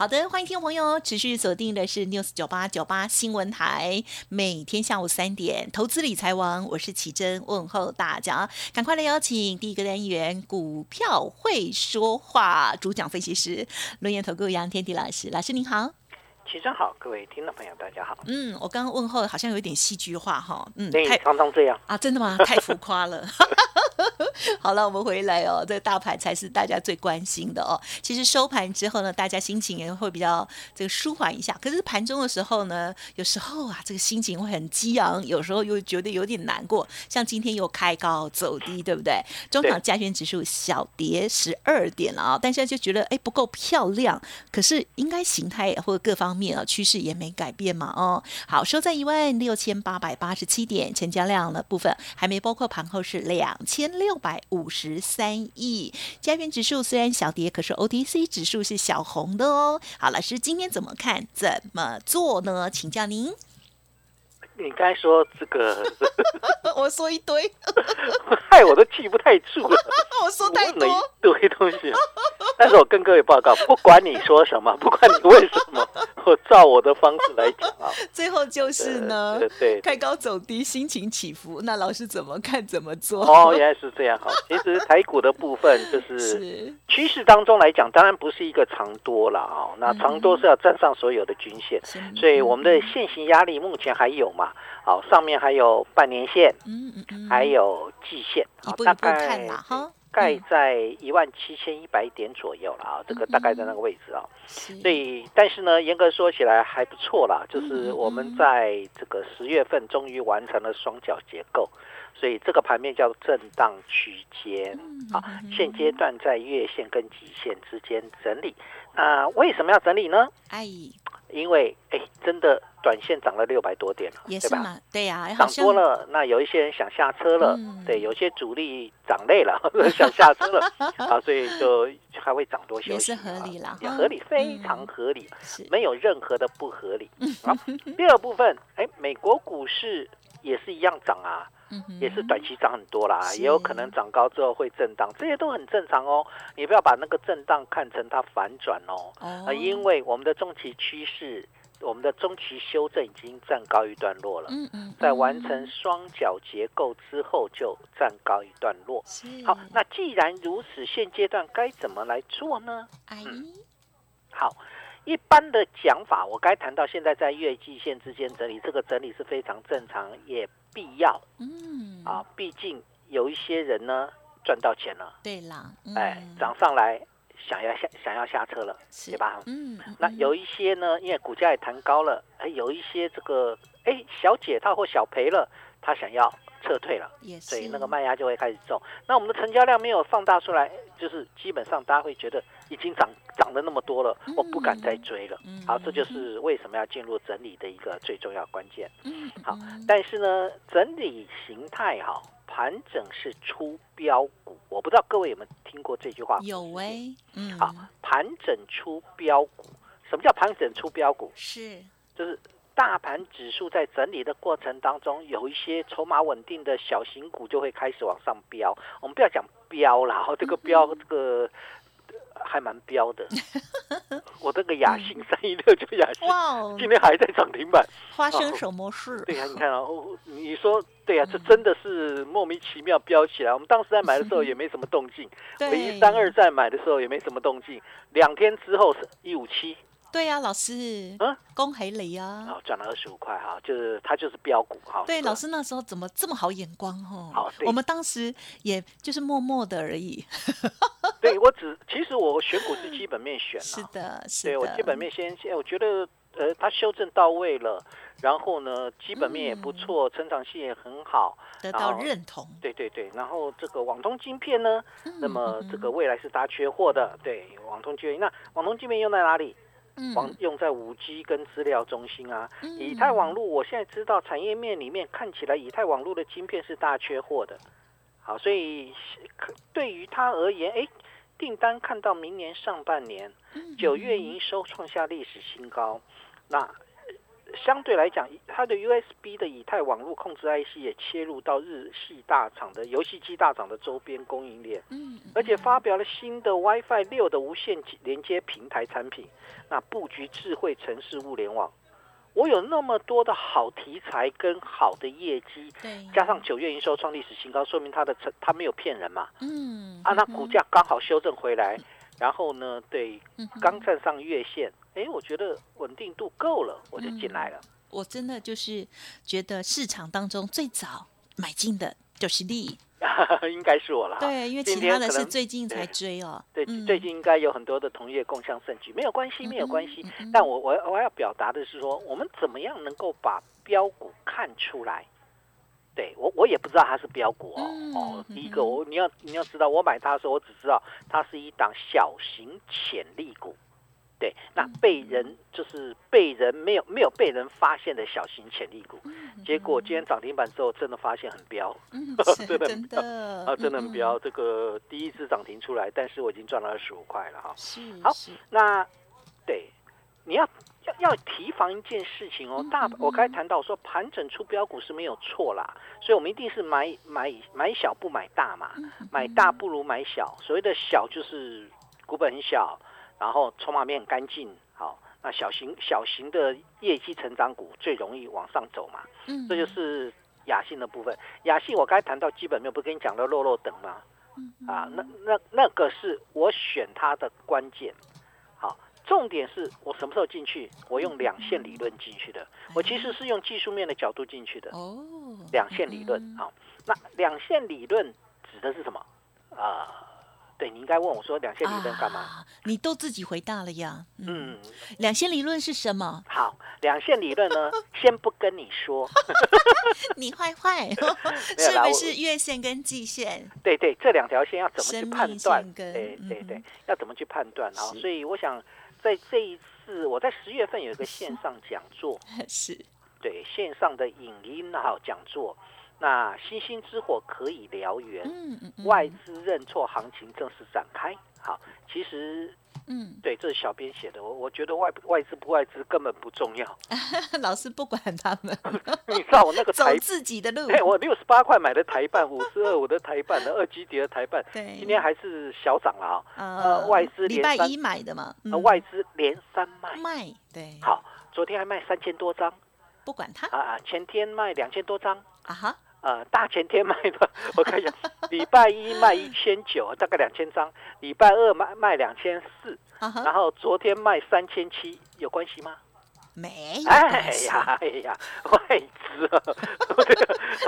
好的，欢迎听众朋友持续锁定的是 news 九八九八新闻台，每天下午三点，投资理财王，我是奇珍，问候大家，赶快来邀请第一个单元股票会说话主讲分析师轮研投顾杨天迪老师，老师您好。齐真好，各位听众朋友，大家好。嗯，我刚刚问候好像有一点戏剧化哈，嗯，太常常这样啊，真的吗？太浮夸了。好了，我们回来哦，这个大盘才是大家最关心的哦。其实收盘之后呢，大家心情也会比较这个舒缓一下。可是盘中的时候呢，有时候啊，这个心情会很激昂，有时候又觉得有点难过。像今天又开高走低，对不对？中场加权指数小跌十二点了啊，但是就觉得哎不够漂亮。可是应该形态或者各方面啊趋势也没改变嘛哦。好，收在一万六千八百八十七点，成交量的部分还没包括盘后是两千六百五十三亿。加权指数虽然小跌，可是 OTC 指数是小红的哦。好，老师今天怎么看？怎么做呢？请教您。你刚才说这个，我说一堆，害我都记不太住了。我说太多，一堆东西。但是我跟各位报告，不管你说什么，不管你为什么，我照我的方式来讲啊。最后就是呢，对，对开高走低，心情起伏。那老师怎么看？怎么做？哦，原来是这样哈。其实台股的部分就是趋势当中来讲，当然不是一个长多了啊。那长多是要站上所有的均线，所以我们的现行压力目前还有嘛？好，上面还有半年线，嗯嗯，还有季线，好，大概盖在一万七千一百点左右了啊，这个大概在那个位置啊。所以，但是呢，严格说起来还不错啦，就是我们在这个十月份终于完成了双脚结构，所以这个盘面叫震荡区间啊。现阶段在月线跟极线之间整理，那为什么要整理呢？哎。因为哎，真的短线涨了六百多点了，对吧？对呀，涨多了，那有一些人想下车了，对，有些主力涨累了 想下车了，啊，所以就还会涨多休息，也是合理了，也合理，非常合理，没有任何的不合理。好，第二部分，哎，美国股市也是一样涨啊。也是短期涨很多啦，也有可能涨高之后会震荡，这些都很正常哦。你不要把那个震荡看成它反转哦，啊，因为我们的中期趋势，我们的中期修正已经站高一段落了。嗯嗯，在完成双脚结构之后就站高一段落。好，那既然如此，现阶段该怎么来做呢？嗯，好，一般的讲法，我该谈到现在在月季线之间整理，这个整理是非常正常，也。必要，嗯啊，毕竟有一些人呢赚到钱了，对啦，哎，涨上来想要下想要下车了，对吧？嗯，那有一些呢，因为股价也弹高了，哎，有一些这个哎小解套或小赔了，他想要撤退了，所以那个卖压就会开始重。那我们的成交量没有放大出来，就是基本上大家会觉得已经涨涨了那么多了，我不敢再追了。好，这就是为什么要进入整理的一个最重要关键。嗯，好，但是呢，整理形态哈，盘整是出标股，我不知道各位有没有听过这句话？有哎，嗯，好，盘整出标股，什么叫盘整出标股？是，就是。大盘指数在整理的过程当中，有一些筹码稳定的小型股就会开始往上飙。我们不要讲飙了，这个飙这个还蛮飙的。我这个雅兴三一六就雅兴，今天还在涨停板。发生什么事？对呀，你看啊，你说对呀，这真的是莫名其妙飙起来。我们当时在买的时候也没什么动静，唯一三二在买的时候也没什么动静。两天之后是一五七。对呀，老师，嗯，恭喜你啊！哦，赚了二十五块哈，就是它就是标股哈。对，老师那时候怎么这么好眼光哦？好，我们当时也就是默默的而已。对我只其实我选股是基本面选，是的，是的。对我基本面先先，我觉得呃，它修正到位了，然后呢，基本面也不错，成长性也很好，得到认同。对对对，然后这个网通晶片呢，那么这个未来是大缺货的，对，网通晶片，那网通晶片用在哪里？网用在五 G 跟资料中心啊，以太网络，我现在知道产业面里面看起来以太网络的晶片是大缺货的，好，所以对于它而言，哎，订单看到明年上半年九月营收创下历史新高，那。相对来讲，它的 USB 的以太网络控制 IC 也切入到日系大厂的游戏机大厂的周边供应链，嗯，而且发表了新的 WiFi 六的无线连接平台产品，那布局智慧城市物联网。我有那么多的好题材跟好的业绩，对，加上九月营收创历史新高，说明它的成它没有骗人嘛，嗯，啊，那股价刚好修正回来，然后呢，对，刚站上月线。哎，我觉得稳定度够了，我就进来了。我真的就是觉得市场当中最早买进的就是利，应该是我了。对，因为其他的是最近才追哦。对，最近应该有很多的同业共享盛举，没有关系，没有关系。但我我我要表达的是说，我们怎么样能够把标股看出来？对我我也不知道它是标股哦。哦，第一个我你要你要知道，我买它的时候，我只知道它是一档小型潜力股。对，那被人就是被人没有没有被人发现的小型潜力股，结果今天涨停板之后，真的发现很彪，真的啊，真的很彪。这个第一次涨停出来，但是我已经赚了二十五块了哈。是，好，那对你要要要提防一件事情哦。大我刚才谈到说盘整出标股是没有错啦，所以我们一定是买买买小不买大嘛，买大不如买小。所谓的小就是股本很小。然后筹码面很干净，好，那小型小型的业绩成长股最容易往上走嘛，嗯，这就是雅信的部分。雅信我刚才谈到基本面，不跟你讲了漏漏等吗？啊，那那那个是我选它的关键。好，重点是我什么时候进去？我用两线理论进去的。我其实是用技术面的角度进去的。哦，两线理论，好，那两线理论指的是什么？啊？对你应该问我说两线理论干嘛？你都自己回答了呀。嗯，两线理论是什么？好，两线理论呢，先不跟你说。你坏坏，是不是月线跟季线？对对，这两条线要怎么去判断？对对对，要怎么去判断？啊？所以我想在这一次，我在十月份有一个线上讲座，是对线上的影音好讲座。那星星之火可以燎原，嗯嗯外资认错行情正式展开。好，其实，嗯，对，这是小编写的。我我觉得外外资不外资根本不重要，老师不管他们。你知道我那个走自己的路。我六十八块买的台半，五十二五的台半的二基底的台半，对，今天还是小涨了啊。呃，外资礼拜一买的嘛，外资连三卖，卖对。好，昨天还卖三千多张，不管他啊，前天卖两千多张啊哈。呃，大前天卖的，我看一下，礼拜一卖一千九，大概两千张；礼拜二卖卖两千四，然后昨天卖三千七，有关系吗？没。哎呀，哎呀，外资啊！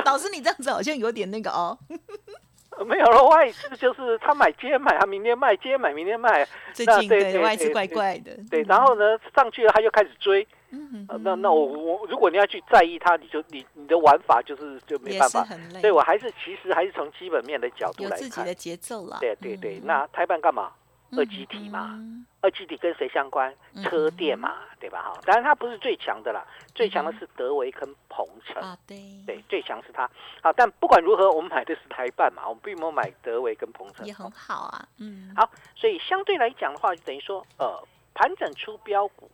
老师，你这样子好像有点那个哦。没有了，外资就是他买今天买，他明天卖，今天买明天卖。最近对外资怪怪的。对，然后呢，上去了他就开始追。嗯，那那我我如果你要去在意它，你就你你的玩法就是就没办法，所以我还是其实还是从基本面的角度来看，自己的节奏了。对对对，那台办干嘛？二级体嘛，二级体跟谁相关？车电嘛，对吧？哈，当然它不是最强的啦，最强的是德维跟鹏程啊，对对，最强是它。好，但不管如何，我们买的是台办嘛，我们并没有买德维跟鹏程，也很好啊。嗯，好，所以相对来讲的话，就等于说，呃，盘整出标股，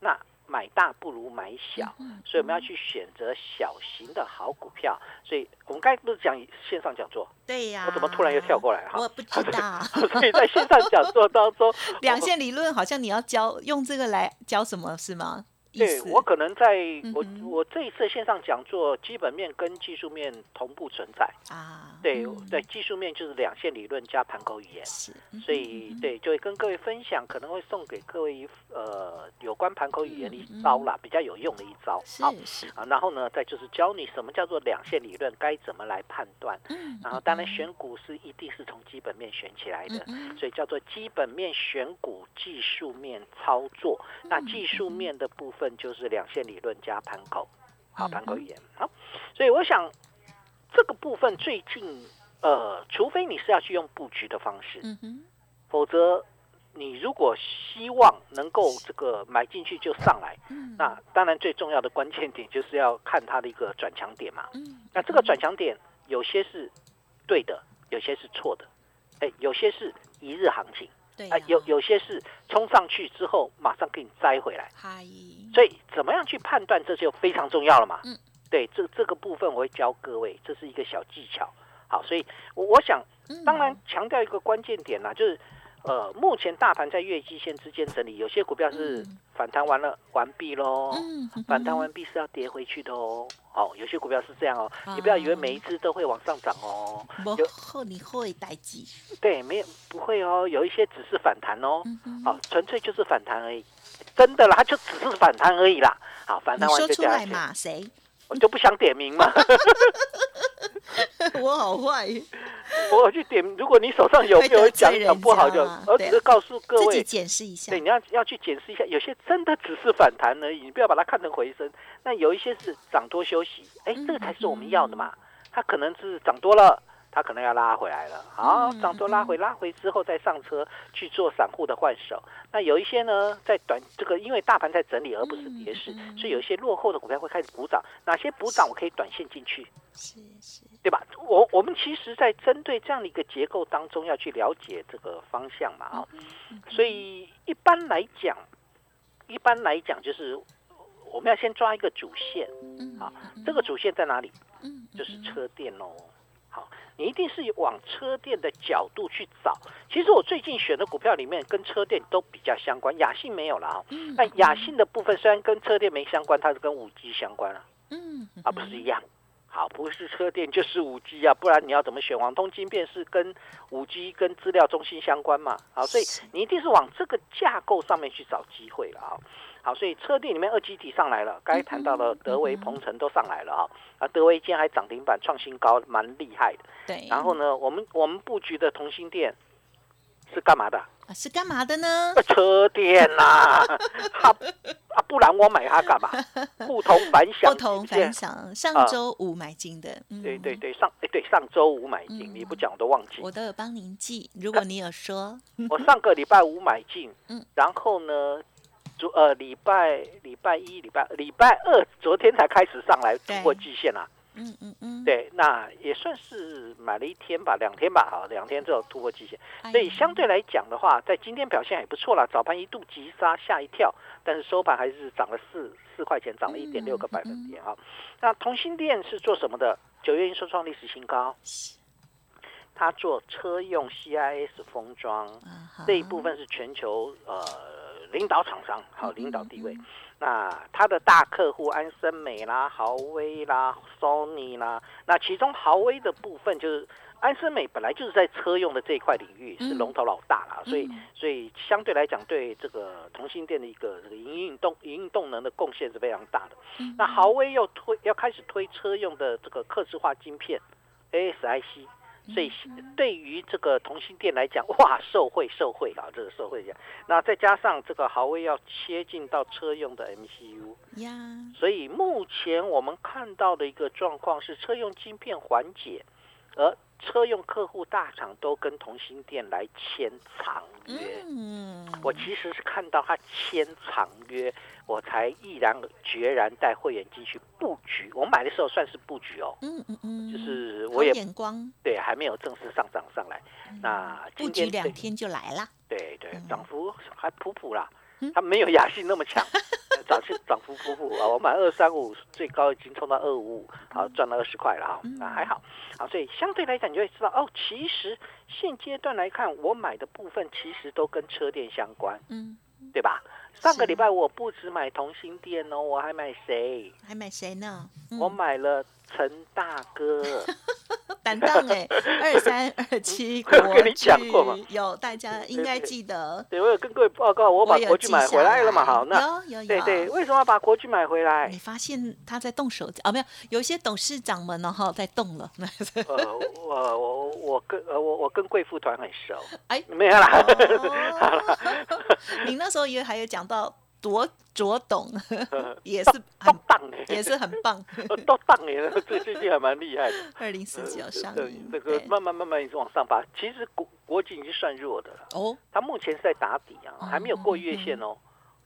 那。买大不如买小，所以我们要去选择小型的好股票。所以我们刚才不是讲线上讲座？对呀。我怎么突然又跳过来哈？我不知道。所以在线上讲座当中，两线理论好像你要教用这个来教什么是吗？对我可能在我我这一次线上讲座，基本面跟技术面同步存在啊。对对，技术面就是两线理论加盘口语言，是。所以对，就会跟各位分享，可能会送给各位一呃有关盘口语言的一招啦，比较有用的一招。是是啊，然后呢，再就是教你什么叫做两线理论，该怎么来判断。嗯。然后当然选股是一定是从基本面选起来的，所以叫做基本面选股，技术面操作。那技术面的部分就是两线理论加盘口，好盘口语言好，所以我想这个部分最近呃，除非你是要去用布局的方式，嗯否则你如果希望能够这个买进去就上来，嗯，那当然最重要的关键点就是要看它的一个转强点嘛，嗯，那这个转强点有些是对的，有些是错的，哎，有些是一日行情。啊，有有些是冲上去之后马上给你摘回来，所以怎么样去判断这就非常重要了嘛。嗯，对，这这个部分我会教各位，这是一个小技巧。好，所以我我想，当然强调一个关键点呢，就是。呃，目前大盘在月季线之间整理，有些股票是反弹完了完毕喽，反弹完毕是要跌回去的哦。哦，有些股票是这样哦，你不要以为每一只都会往上涨哦。有后你会待机？对，没有不会哦，有一些只是反弹哦，好，纯粹就是反弹而已，真的啦，它就只是反弹而已啦。好，反弹完就掉下去。嘛？谁？我就不想点名嘛。我好坏，我去点。如果你手上有没有讲讲不好，就我只是告诉各位检视一下。对，你要要去检视一下，有些真的只是反弹而已，你不要把它看成回升。那有一些是涨多休息，哎，这个才是我们要的嘛。它可能是涨多了。它可能要拉回来了，好，涨多拉回，拉回之后再上车去做散户的换手。那有一些呢，在短这个，因为大盘在整理而不是跌势，所以有一些落后的股票会开始补涨。哪些补涨我可以短线进去？是是，对吧？我我们其实，在针对这样的一个结构当中，要去了解这个方向嘛啊。所以一般来讲，一般来讲就是我们要先抓一个主线，啊，这个主线在哪里？嗯，就是车店哦。好，你一定是往车店的角度去找。其实我最近选的股票里面跟车店都比较相关，雅信没有了啊。那雅信的部分虽然跟车店没相关，它是跟五 G 相关啊。嗯，啊不是一样。好，不是车店就是五 G 啊，不然你要怎么选？网通晶片是跟五 G 跟资料中心相关嘛？好，所以你一定是往这个架构上面去找机会了啊。好，所以车店里面二级体上来了，该谈到的德维、鹏程都上来了啊。啊，德维今天还涨停板创新高，蛮厉害的。对。然后呢，我们我们布局的同心店是干嘛的？啊，是干嘛的呢？车店呐，啊啊，不然我买它干嘛？不同凡响，不同凡响。上周五买进的。对对对，上哎对，上周五买进，你不讲我都忘记。我都有帮您记，如果你有说。我上个礼拜五买进，嗯，然后呢？呃，礼拜礼拜一、礼拜礼拜二，昨天才开始上来突破季线啊。嗯嗯嗯，对，那也算是买了一天吧，两天吧，好，两天之后突破季线，所以相对来讲的话，在今天表现也不错啦。早盘一度急杀，吓一跳，但是收盘还是涨了四四块钱，涨了一点六个百分点啊。那同心店是做什么的？九月营收创历史新高，它做车用 CIS 封装这一部分是全球呃。领导厂商，好，领导地位。那他的大客户安森美啦、豪威啦、Sony 啦，那其中豪威的部分就是安森美本来就是在车用的这一块领域是龙头老大啦，所以所以相对来讲对这个同性店的一个这个营运动营运动能的贡献是非常大的。那豪威又推要开始推车用的这个刻字化晶片 ASIC。所以对于这个同心店来讲，哇，受惠受惠啊，这个受惠讲，那再加上这个豪威要切进到车用的 MCU 呀，所以目前我们看到的一个状况是车用晶片缓解，而。车用客户大厂都跟同心店来签长约，嗯，我其实是看到他签长约，我才毅然决然带会员进去布局。我买的时候算是布局哦，嗯嗯嗯，就是我也眼光，对，还没有正式上涨上来。那布局两天就来了，对对，涨幅还普普啦，它没有雅信那么强。涨是涨幅普普啊，我买二三五最高已经冲到二五五，好赚了二十块了啊，那还好，好，所以相对来讲你就会知道哦，其实现阶段来看，我买的部分其实都跟车店相关，嗯，对吧？上个礼拜我不止买同心店哦，我还买谁？还买谁呢？我买了陈大哥。二三二七国剧有大家应该记得。对，我有跟各位报告，我把国剧买回来了嘛。好，那有有有。对对，为什么要把国剧买回来？你发现他在动手啊？没有，有一些董事长们呢哈在动了。呃，我我我跟呃我我跟贵妇团很熟。哎，没有啦。你那时候也还有讲到。多卓董 也是很棒，也是很棒，都棒哎，最最近还蛮厉害的。二零四九上映，这个慢慢慢慢一直往上爬。其实国国际已经算弱的了。哦，它目前是在打底啊，还没有过月线哦。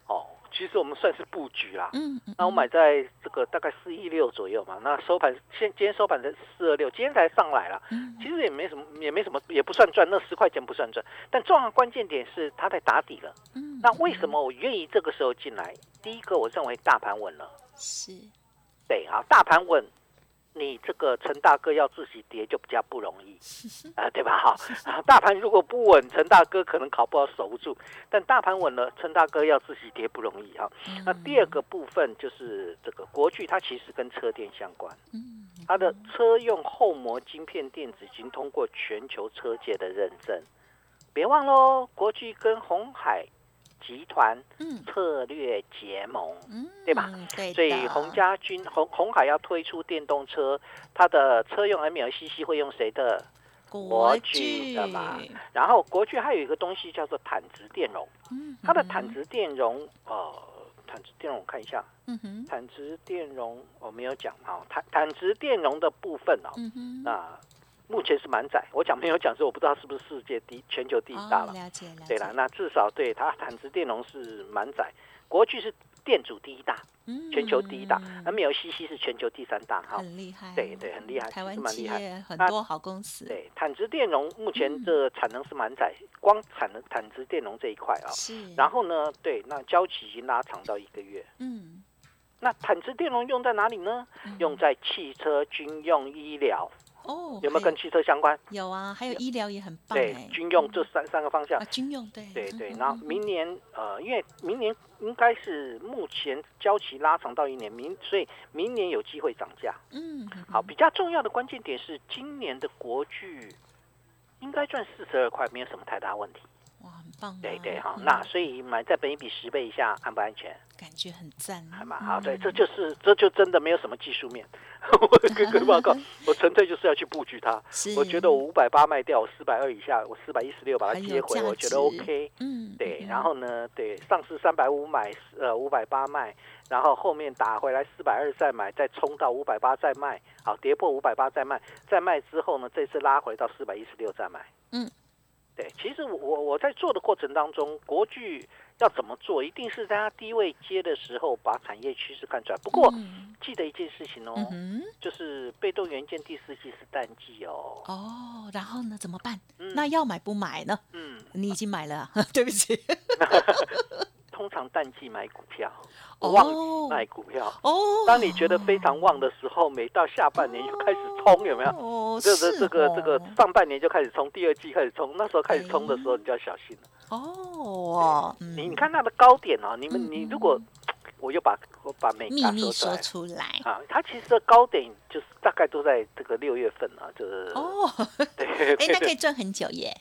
哦。其实我们算是布局啦，嗯，那我买在这个大概四一六左右嘛，那收盘现今天收盘在四二六，今天才上来了，其实也没什么，也没什么，也不算赚，那十块钱不算赚，但重要关键点是它在打底了，嗯，那为什么我愿意这个时候进来？第一个，我认为大盘稳了，是，对啊，大盘稳。你这个陈大哥要自己跌就比较不容易 啊，对吧？哈，大盘如果不稳，陈大哥可能考不好守不住。但大盘稳了，陈大哥要自己跌不容易哈。那第二个部分就是这个国巨，它其实跟车电相关。它的车用后膜晶片电子已经通过全球车界的认证。别忘喽，国巨跟红海。集团策略结盟，对吧？所以洪家军、红红海要推出电动车，它的车用 MLCC 会用谁的？国巨的嘛。然后国巨还有一个东西叫做坦直电容，它的坦直电容，呃，坦直电容我看一下，坦直电容我没有讲啊，坦坦直电容的部分哦，那。目前是满载，我讲没有讲是我不知道是不是世界第全球第一大了。了解了。对了，那至少对它坦直电容是满载，国巨是电阻第一大，全球第一大，MLCC 是全球第三大，哈，很厉害。对对，很厉害，台湾企业很多好公司。对，坦直电容目前的产能是满载，光产能坦直电容这一块啊。是。然后呢，对，那交期已经拉长到一个月。嗯。那坦直电容用在哪里呢？用在汽车、军用、医疗。哦，有没有跟汽车相关？有啊，还有医疗也很棒。对，军用这三三个方向。啊，军用对。对对，然后明年呃，因为明年应该是目前交期拉长到一年，明所以明年有机会涨价。嗯，好，比较重要的关键点是今年的国巨应该赚四十二块，没有什么太大问题。对对哈，那所以买在本一比十倍以下，安不安全？感觉很赞，还蛮好。对，这就是这就真的没有什么技术面。我跟各位报告，我纯粹就是要去布局它。我觉得我五百八卖掉，我四百二以下，我四百一十六把它接回，我觉得 OK。嗯，对。然后呢，对，上市三百五买，呃，五百八卖，然后后面打回来四百二再买，再冲到五百八再卖，好，跌破五百八再卖，再卖之后呢，这次拉回到四百一十六再买。嗯，对。其实我我在做的过程当中，国巨。要怎么做？一定是在它低位接的时候，把产业趋势看出来。不过记得一件事情哦，就是被动元件第四季是淡季哦。哦，然后呢？怎么办？那要买不买呢？嗯，你已经买了，对不起。通常淡季买股票，旺季卖股票。哦，当你觉得非常旺的时候，每到下半年就开始冲，有没有？哦，这个这个这个上半年就开始冲，第二季开始冲，那时候开始冲的时候，你就要小心了。哦，你你看它的高点啊，你们你如果，我又把我把每秘密说出来啊，它其实的高点就是大概都在这个六月份啊，就是哦，对，哎，那可以赚很久耶。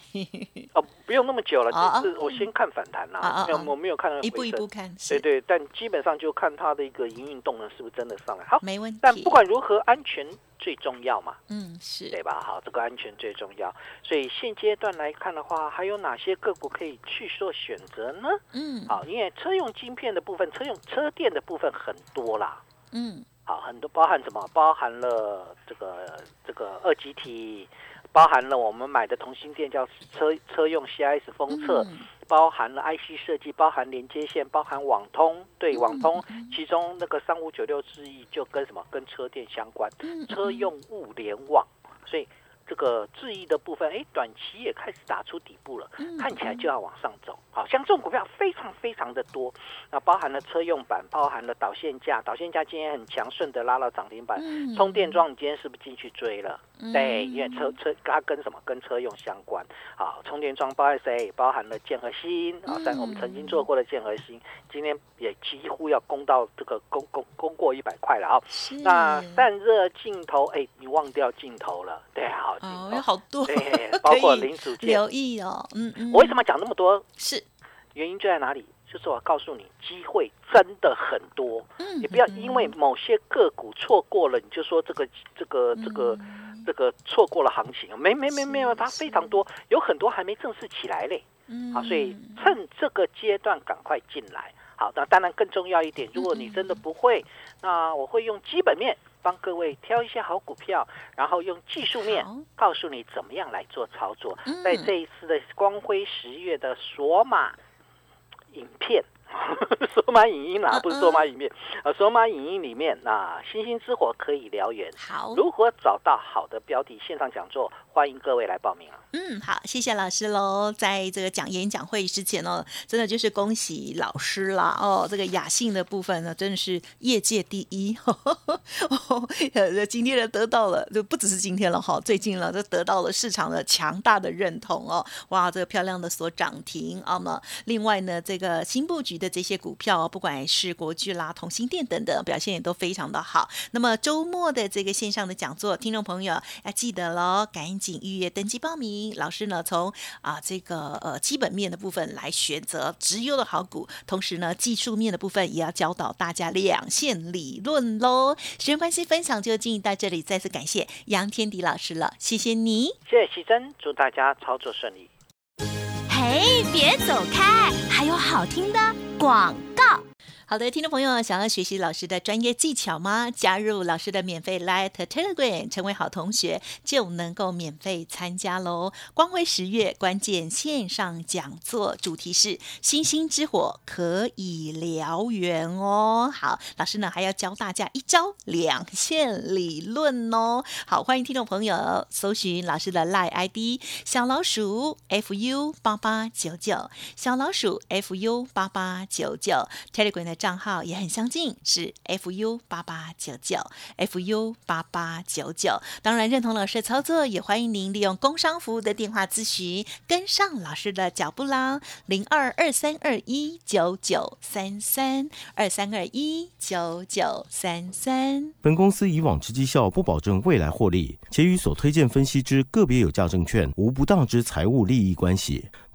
哦，不用那么久了，就是我先看反弹啦，没有我没有看一步一步看，对对，但基本上就看它的一个营运动能是不是真的上来。好，没问题。但不管如何，安全。最重要嘛，嗯，是对吧？好，这个安全最重要。所以现阶段来看的话，还有哪些个股可以去做选择呢？嗯，好，因为车用晶片的部分，车用车电的部分很多啦。嗯，好，很多包含什么？包含了这个这个二极体。包含了我们买的同心电叫车车用 CIS 封测，包含了 IC 设计，包含连接线，包含网通。对，网通其中那个三五九六智易就跟什么跟车电相关，车用物联网。所以这个智易的部分，哎，短期也开始打出底部了，看起来就要往上走。好像这种股票非常非常的多，那包含了车用板，包含了导线架，导线架今天很强，顺的拉到涨停板。充电桩，你今天是不是进去追了？对，因为车车它跟什么跟车用相关。好，充电桩包含谁？包含了剑和芯啊，在我们曾经做过的剑和芯，今天也几乎要攻到这个攻攻攻过一百块了啊。那散热镜头，哎，你忘掉镜头了？对，好，哦，有好多，对，包括零组件，留意哦。嗯嗯。我为什么讲那么多？是原因就在哪里？就是我告诉你，机会真的很多，嗯你不要因为某些个股错过了，你就说这个这个这个这个错过了行情没没没没有，它非常多，有很多还没正式起来嘞。好，所以趁这个阶段赶快进来。好，那当然更重要一点，如果你真的不会，那我会用基本面帮各位挑一些好股票，然后用技术面告诉你怎么样来做操作。在这一次的光辉十月的索马。影片，索马影音啦，不是索马影片，呃，索马影音里面，那星星之火可以燎原。好，如何找到好的标的？线上讲座，欢迎各位来报名啊。嗯，好，谢谢老师喽。在这个讲演讲会之前哦，真的就是恭喜老师啦哦。这个雅兴的部分呢，真的是业界第一。呃，今天呢得到了，就不只是今天了哈，最近了都得到了市场的强大的认同哦。哇，这个漂亮的所涨停啊嘛。另外呢，这个新布局的这些股票，不管是国巨啦、同心店等等，表现也都非常的好。那么周末的这个线上的讲座，听众朋友要记得喽，赶紧预约登记报名。老师呢，从啊这个呃基本面的部分来选择直优的好股，同时呢技术面的部分也要教导大家两线理论喽。时间关系，分享就进行到这里，再次感谢杨天迪老师了，谢谢你，谢谢珍，祝大家操作顺利。嘿，别走开，还有好听的广告。好的，听众朋友，想要学习老师的专业技巧吗？加入老师的免费 Light Telegram，成为好同学就能够免费参加喽！光辉十月关键线上讲座，主题是“星星之火可以燎原”哦。好，老师呢还要教大家一招两线理论哦。好，欢迎听众朋友搜寻老师的 Light ID 小老鼠 fu 八八九九，小老鼠 fu 八八九九 Telegram 账号也很相近，是 fu 八八九九 fu 八八九九。当然认同老师的操作，也欢迎您利用工商服务的电话咨询，跟上老师的脚步啦。零二二三二一九九三三二三二一九九三三。本公司以往之绩效不保证未来获利，且与所推荐分析之个别有价证券无不当之财务利益关系。